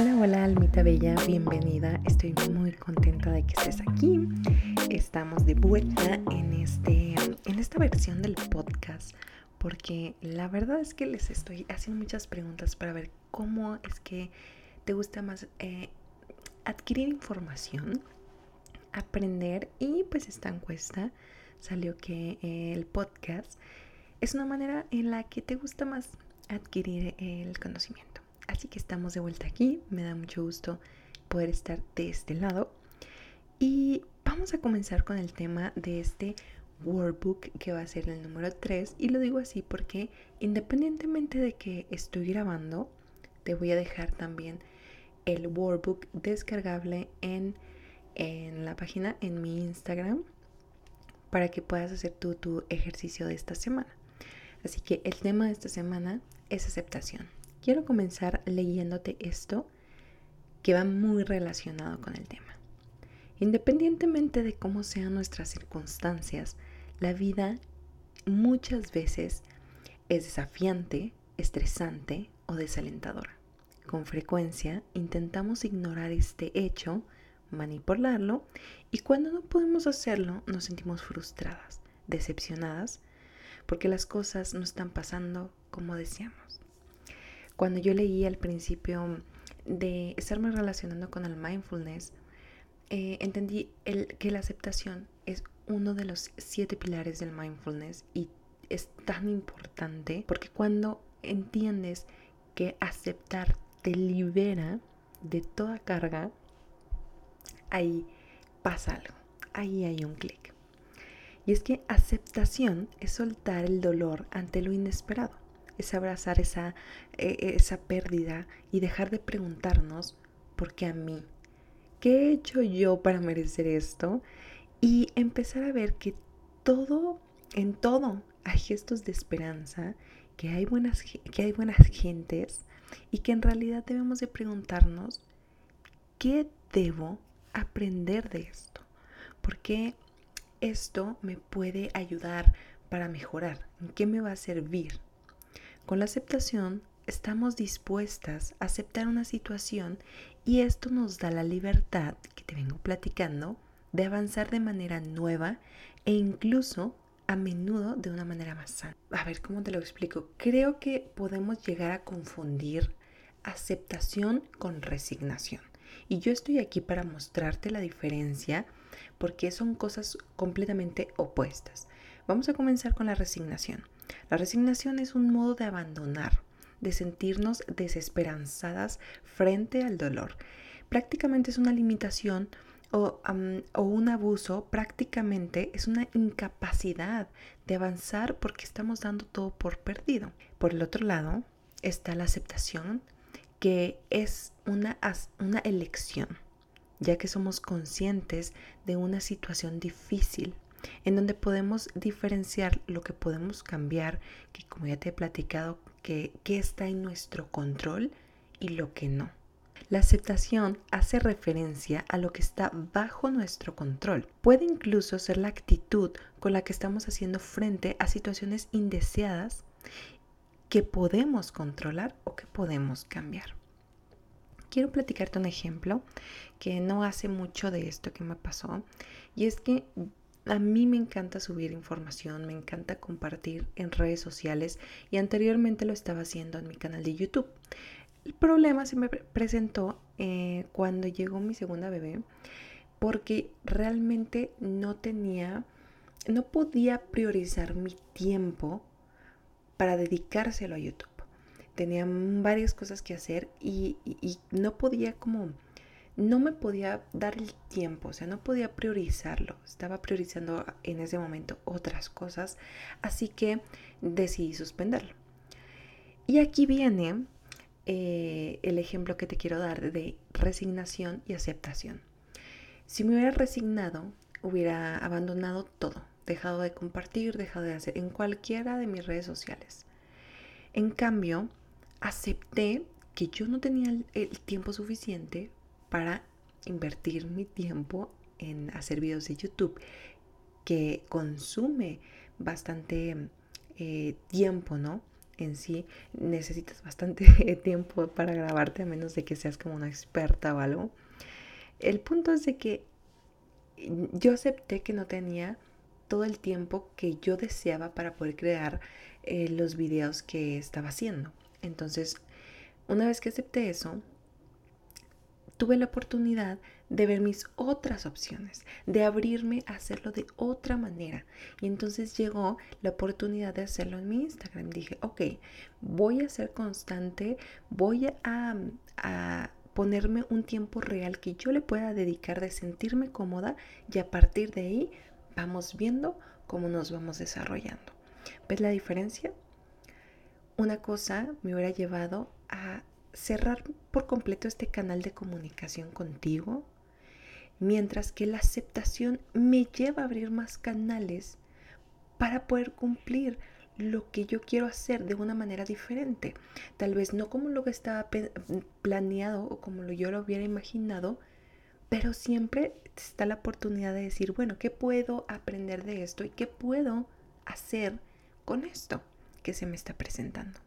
Hola, hola, almita bella, bienvenida. Estoy muy contenta de que estés aquí. Estamos de vuelta en, este, en esta versión del podcast porque la verdad es que les estoy haciendo muchas preguntas para ver cómo es que te gusta más eh, adquirir información, aprender y pues esta encuesta salió que el podcast es una manera en la que te gusta más adquirir el conocimiento. Así que estamos de vuelta aquí, me da mucho gusto poder estar de este lado. Y vamos a comenzar con el tema de este workbook que va a ser el número 3 y lo digo así porque independientemente de que estoy grabando te voy a dejar también el workbook descargable en, en la página en mi Instagram para que puedas hacer tu ejercicio de esta semana. Así que el tema de esta semana es aceptación quiero comenzar leyéndote esto que va muy relacionado con el tema. Independientemente de cómo sean nuestras circunstancias, la vida muchas veces es desafiante, estresante o desalentadora. Con frecuencia intentamos ignorar este hecho, manipularlo y cuando no podemos hacerlo nos sentimos frustradas, decepcionadas, porque las cosas no están pasando como deseamos. Cuando yo leí al principio de estarme relacionando con el mindfulness, eh, entendí que la aceptación es uno de los siete pilares del mindfulness y es tan importante porque cuando entiendes que aceptar te libera de toda carga, ahí pasa algo, ahí hay un clic. Y es que aceptación es soltar el dolor ante lo inesperado es abrazar esa, eh, esa pérdida y dejar de preguntarnos, ¿por qué a mí? ¿Qué he hecho yo para merecer esto? Y empezar a ver que todo, en todo, hay gestos de esperanza, que hay buenas, que hay buenas gentes y que en realidad debemos de preguntarnos, ¿qué debo aprender de esto? Porque esto me puede ayudar para mejorar? ¿En qué me va a servir? Con la aceptación estamos dispuestas a aceptar una situación y esto nos da la libertad que te vengo platicando de avanzar de manera nueva e incluso a menudo de una manera más sana. A ver, ¿cómo te lo explico? Creo que podemos llegar a confundir aceptación con resignación. Y yo estoy aquí para mostrarte la diferencia porque son cosas completamente opuestas. Vamos a comenzar con la resignación. La resignación es un modo de abandonar, de sentirnos desesperanzadas frente al dolor. Prácticamente es una limitación o, un abuso, prácticamente es una incapacidad de avanzar porque estamos dando todo por perdido. Por el otro lado está la aceptación, que es una, elección, ya que somos conscientes de una situación difícil en donde podemos diferenciar lo que podemos cambiar, que como ya te he platicado, que, está en nuestro control y lo que no. La aceptación hace referencia a lo que está bajo nuestro control. Puede incluso ser la actitud con la que estamos haciendo frente a situaciones indeseadas que podemos controlar o que podemos cambiar. Quiero platicarte un ejemplo que no hace mucho de esto que me pasó y es que a mí me encanta subir información, me encanta compartir en redes sociales y anteriormente lo estaba haciendo en mi canal de YouTube. El problema se me presentó eh, cuando llegó mi segunda bebé porque realmente no tenía, no podía priorizar mi tiempo para dedicárselo a YouTube. Tenía varias cosas que hacer y no podía como no me podía dar el tiempo, o sea, no podía priorizarlo. Estaba priorizando en ese momento otras cosas, así que decidí suspenderlo. Y aquí viene eh, el ejemplo que te quiero dar de resignación y aceptación. Si me hubiera resignado, hubiera abandonado todo, dejado de compartir, dejado de hacer en cualquiera de mis redes sociales. En cambio, acepté que yo no tenía el tiempo suficiente para invertir mi tiempo en hacer videos de YouTube que consume bastante eh, tiempo, ¿no? en sí necesitas bastante tiempo para grabarte a menos de que seas como una experta o algo. El punto es de que yo acepté que no tenía todo el tiempo que yo deseaba para poder crear eh, los videos que estaba haciendo. Entonces, una vez que acepté eso, tuve la oportunidad de ver mis otras opciones, de abrirme a hacerlo de otra manera. Y entonces llegó la oportunidad de hacerlo en mi Instagram. Dije, ok, voy a ser constante, voy a, a ponerme un tiempo real que yo le pueda dedicar de sentirme cómoda y a partir de ahí vamos viendo cómo nos vamos desarrollando. ¿Ves la diferencia? Una cosa me hubiera llevado a cerrar por completo este canal de comunicación contigo, mientras que la aceptación me lleva a abrir más canales para poder cumplir lo que yo quiero hacer de una manera diferente. Tal vez no como lo que estaba planeado o como yo lo hubiera imaginado, pero siempre está la oportunidad de decir, bueno, ¿qué puedo aprender de esto y qué puedo hacer con esto que se me está presentando?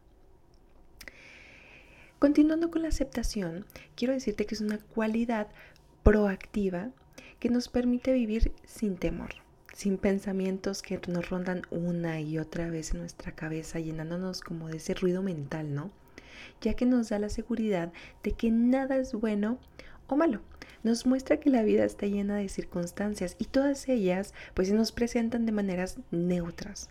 Continuando con la aceptación, quiero decirte que es una cualidad proactiva que nos permite vivir sin temor, sin pensamientos que nos rondan una y otra vez en nuestra cabeza, llenándonos como de ese ruido mental, ¿no? Ya que nos da la seguridad de que nada es bueno o malo. Nos muestra que la vida está llena de circunstancias y todas ellas pues se nos presentan de maneras neutras.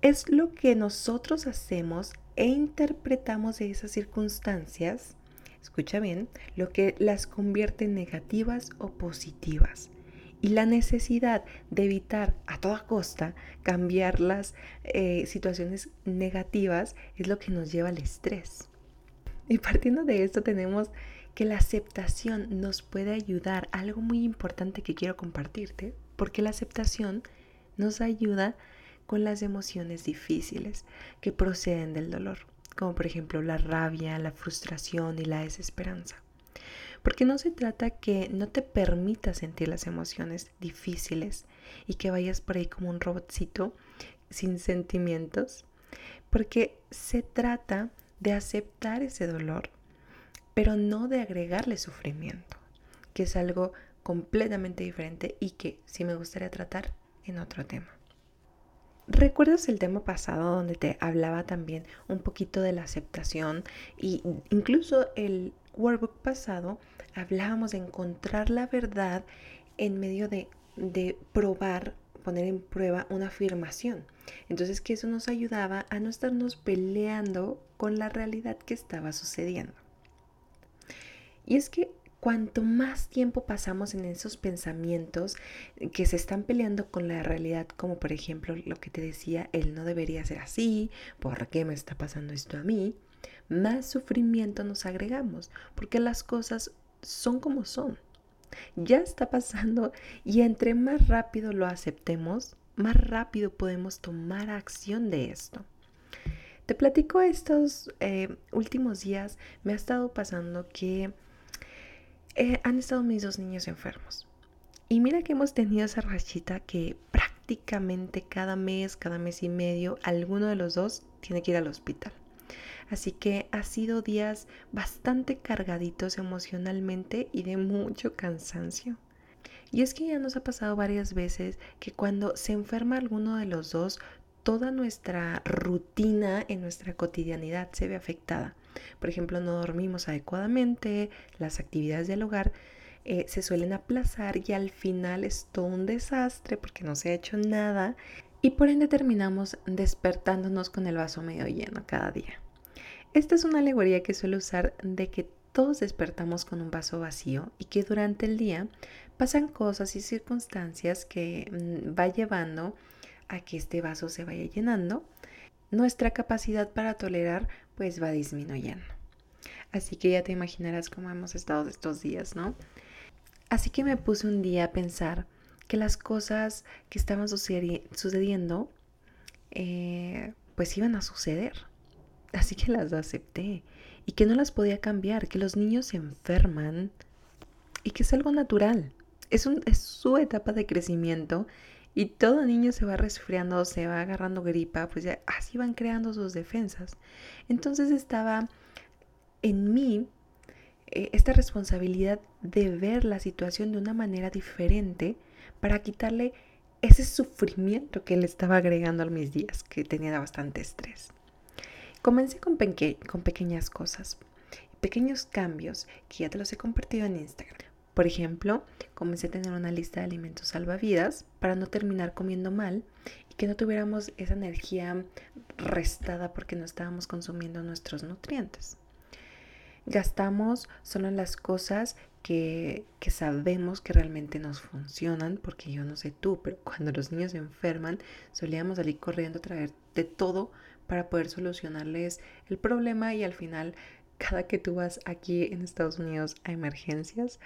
Es lo que nosotros hacemos e interpretamos esas circunstancias escucha bien, lo que las convierte en negativas o positivas. Y la necesidad de evitar a toda costa cambiar las eh, situaciones negativas es lo que nos lleva al estrés. Y partiendo de esto tenemos que la aceptación nos puede ayudar, algo muy importante que quiero compartirte, porque la aceptación nos ayuda con las emociones difíciles que proceden del dolor como por ejemplo la rabia, la frustración y la desesperanza. Porque no se trata que no te permitas sentir las emociones difíciles y que vayas por ahí como un robotcito sin sentimientos, porque se trata de aceptar ese dolor, pero no de agregarle sufrimiento, que es algo completamente diferente y que sí me gustaría tratar en otro tema. ¿Recuerdas el tema pasado donde te hablaba también un poquito de la aceptación y incluso el workbook pasado hablábamos de encontrar la verdad en medio de, de probar, poner en prueba una afirmación? Entonces que eso nos ayudaba a no estarnos peleando con la realidad que estaba sucediendo. Y es que cuanto más tiempo pasamos en esos pensamientos que se están peleando con la realidad, como por ejemplo lo que te decía, él no debería ser así, ¿por qué me está pasando esto a mí? Más sufrimiento nos agregamos, porque las cosas son como son. Ya está pasando y entre más rápido lo aceptemos, más rápido podemos tomar acción de esto. Te platico estos eh, últimos días, me ha estado pasando que eh, han estado mis dos niños enfermos. Y mira que hemos tenido esa rachita que prácticamente cada mes, cada mes y medio, alguno de los dos tiene que ir al hospital. Así que ha sido días bastante cargaditos emocionalmente y de mucho cansancio. Y es que ya nos ha pasado varias veces que cuando se enferma alguno de los dos, toda nuestra rutina en nuestra cotidianidad se ve afectada. Por ejemplo, no dormimos adecuadamente, las actividades del hogar eh, se suelen aplazar y al final es todo un desastre porque no se ha hecho nada y por ende terminamos despertándonos con el vaso medio lleno cada día. Esta es una alegoría que suelo usar de que todos despertamos con un vaso vacío y que durante el día pasan cosas y circunstancias que mm, va llevando a que este vaso se vaya llenando nuestra capacidad para tolerar pues va disminuyendo. Así que ya te imaginarás cómo hemos estado estos días, ¿no? Así que me puse un día a pensar que las cosas que estaban sucediendo eh, pues iban a suceder. Así que las acepté y que no las podía cambiar, que los niños se enferman y que es algo natural. Es, su etapa de crecimiento y todo niño se va resfriando, se va agarrando gripa, pues ya así van creando sus defensas. Entonces estaba en mí eh, esta responsabilidad de ver la situación de una manera diferente para quitarle ese sufrimiento que le estaba agregando a mis días, que tenía bastante estrés. Comencé con, con pequeñas cosas, pequeños cambios que ya te los he compartido en Instagram. Por ejemplo, comencé a tener una lista de alimentos salvavidas para no terminar comiendo mal y que no tuviéramos esa energía restada porque no estábamos consumiendo nuestros nutrientes. Gastamos solo en las cosas que, que, sabemos que realmente nos funcionan, porque yo no sé tú, pero cuando los niños se enferman, solíamos salir corriendo a traer de todo para poder solucionarles el problema y al final cada que tú vas aquí en Estados Unidos a emergencias,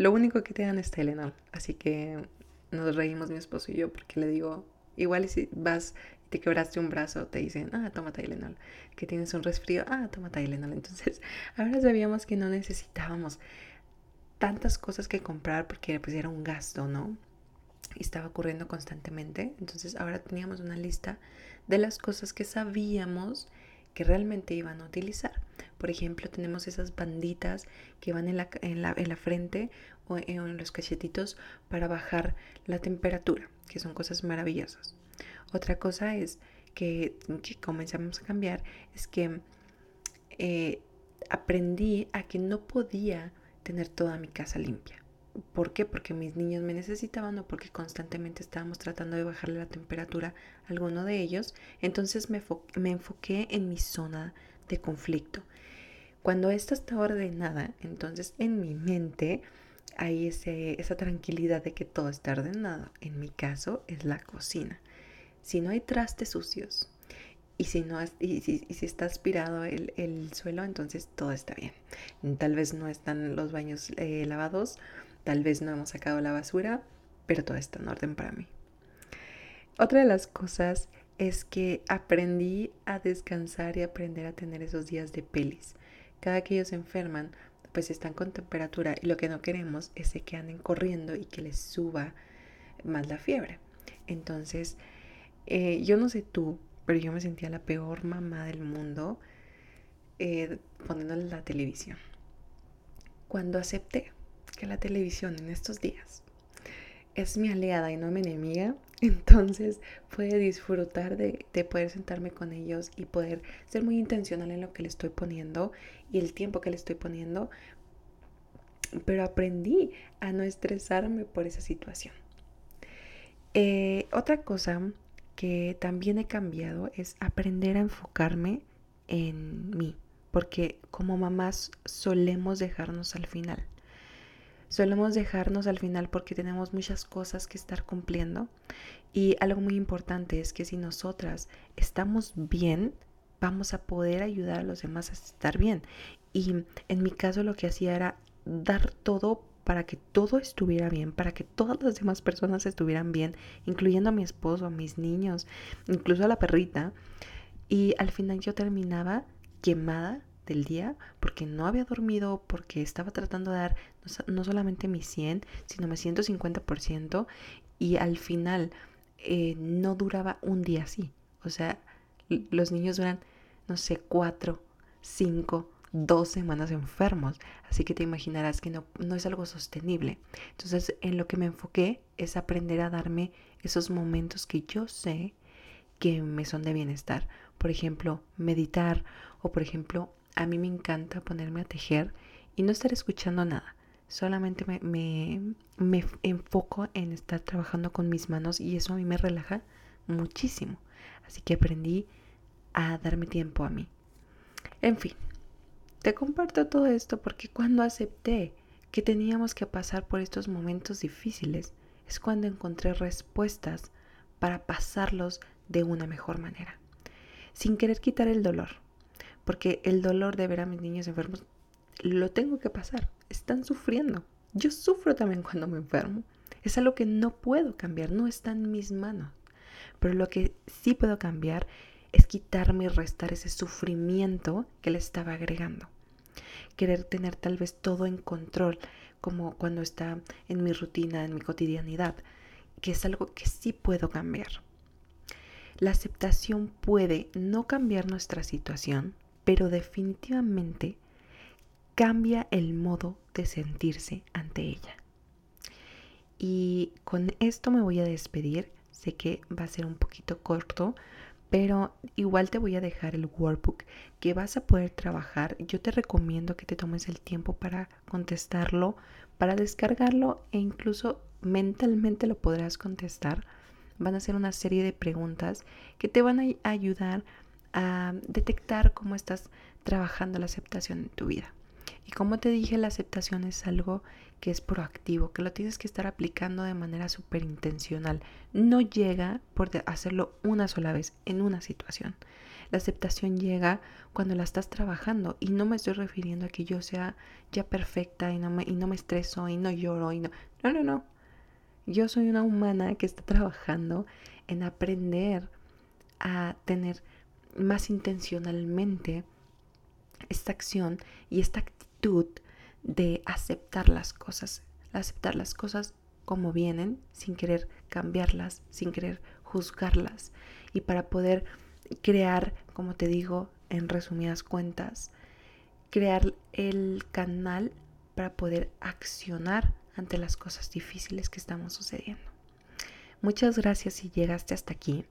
lo único que te dan es Tylenol. Así que nos reímos mi esposo y yo porque le digo, igual si vas y te quebraste un brazo, te dicen, ah, toma Tylenol. Que tienes un resfrío, ah, toma Tylenol. Entonces, ahora sabíamos que no necesitábamos tantas cosas que comprar porque pues era un gasto, ¿no? Y estaba ocurriendo constantemente. Entonces, ahora teníamos una lista de las cosas que sabíamos que realmente iban a utilizar. Por ejemplo, tenemos esas banditas que van en la, en la, en la frente o en los cachetitos para bajar la temperatura, que son cosas maravillosas. Otra cosa es que, comenzamos a cambiar, es que eh, aprendí a que no podía tener toda mi casa limpia. ¿Por qué? Porque mis niños me necesitaban o porque constantemente estábamos tratando de bajarle la temperatura a alguno de ellos. Entonces me, me enfoqué en mi zona de conflicto. Cuando esto está ordenada, entonces en mi mente hay ese, esa tranquilidad de que todo está ordenado. En mi caso es la cocina. Si no hay trastes sucios y si, no, y si, y si está aspirado el, el, suelo, entonces todo está bien. Tal vez no están los baños eh, lavados Tal vez no hemos sacado la basura, pero todo está en orden para mí. Otra de las cosas es que aprendí a descansar y aprender a tener esos días de pelis. Cada que ellos se enferman, pues están con temperatura y lo que no queremos es que anden corriendo y que les suba más la fiebre. Entonces, eh, yo no sé tú, pero yo me sentía la peor mamá del mundo eh, poniéndole la televisión. Cuando acepté que la televisión en estos días es mi aliada y no mi enemiga, entonces puede disfrutar de, de, poder sentarme con ellos y poder ser muy intencional en lo que le estoy poniendo y el tiempo que le estoy poniendo. Pero aprendí a no estresarme por esa situación. Eh, otra cosa que también he cambiado es aprender a enfocarme en mí, porque como mamás solemos dejarnos al final. Solemos dejarnos al final porque tenemos muchas cosas que estar cumpliendo. Y algo muy importante es que si nosotras estamos bien, vamos a poder ayudar a los demás a estar bien. Y en mi caso lo que hacía era dar todo para que todo estuviera bien, para que todas las demás personas estuvieran bien, incluyendo a mi esposo, a mis niños, incluso a la perrita. Y al final yo terminaba quemada del día porque no había dormido, porque estaba tratando de dar no, solamente mi 100, sino mi 150% y al final eh, no duraba un día así. O sea, los niños duran, no sé, cuatro, cinco, dos semanas enfermos. Así que te imaginarás que no, no es algo sostenible. Entonces, en lo que me enfoqué es aprender a darme esos momentos que yo sé que me son de bienestar. Por ejemplo, meditar o por ejemplo, a mí me encanta ponerme a tejer y no estar escuchando nada. Solamente me, me, enfoco en estar trabajando con mis manos y eso a mí me relaja muchísimo. Así que aprendí a darme tiempo a mí. En fin, te comparto todo esto porque cuando acepté que teníamos que pasar por estos momentos difíciles, es cuando encontré respuestas para pasarlos de una mejor manera, sin querer quitar el dolor, porque el dolor de ver a mis niños enfermos lo tengo que pasar, están sufriendo. Yo sufro también cuando me enfermo. Es algo que no puedo cambiar, no está en mis manos. Pero lo que sí puedo cambiar es quitarme y restar ese sufrimiento que le estaba agregando. Querer tener tal vez todo en control, como cuando está en mi rutina, en mi cotidianidad. que es algo que sí puedo cambiar. La aceptación puede no cambiar nuestra situación, pero definitivamente cambia el modo de sentirse ante ella. Y con esto me voy a despedir. Sé que va a ser un poquito corto, pero igual te voy a dejar el workbook que vas a poder trabajar. Yo te recomiendo que te tomes el tiempo para contestarlo, para descargarlo e incluso mentalmente lo podrás contestar van a ser una serie de preguntas que te van a ayudar a detectar cómo estás trabajando la aceptación en tu vida. Y como te dije, la aceptación es algo que es proactivo, que lo tienes que estar aplicando de manera súper intencional. No llega por hacerlo una sola vez en una situación. La aceptación llega cuando la estás trabajando y no me estoy refiriendo a que yo sea ya perfecta y no me, y no me estreso y no lloro y no. No, no, no. Yo soy una humana que está trabajando en aprender a tener más intencionalmente esta acción y esta actitud de aceptar las cosas, aceptar las cosas como vienen, sin querer cambiarlas, sin querer juzgarlas y para poder crear, como te digo, en resumidas cuentas, crear el canal para poder accionar ante las cosas difíciles que estamos sucediendo. Muchas gracias si llegaste hasta aquí.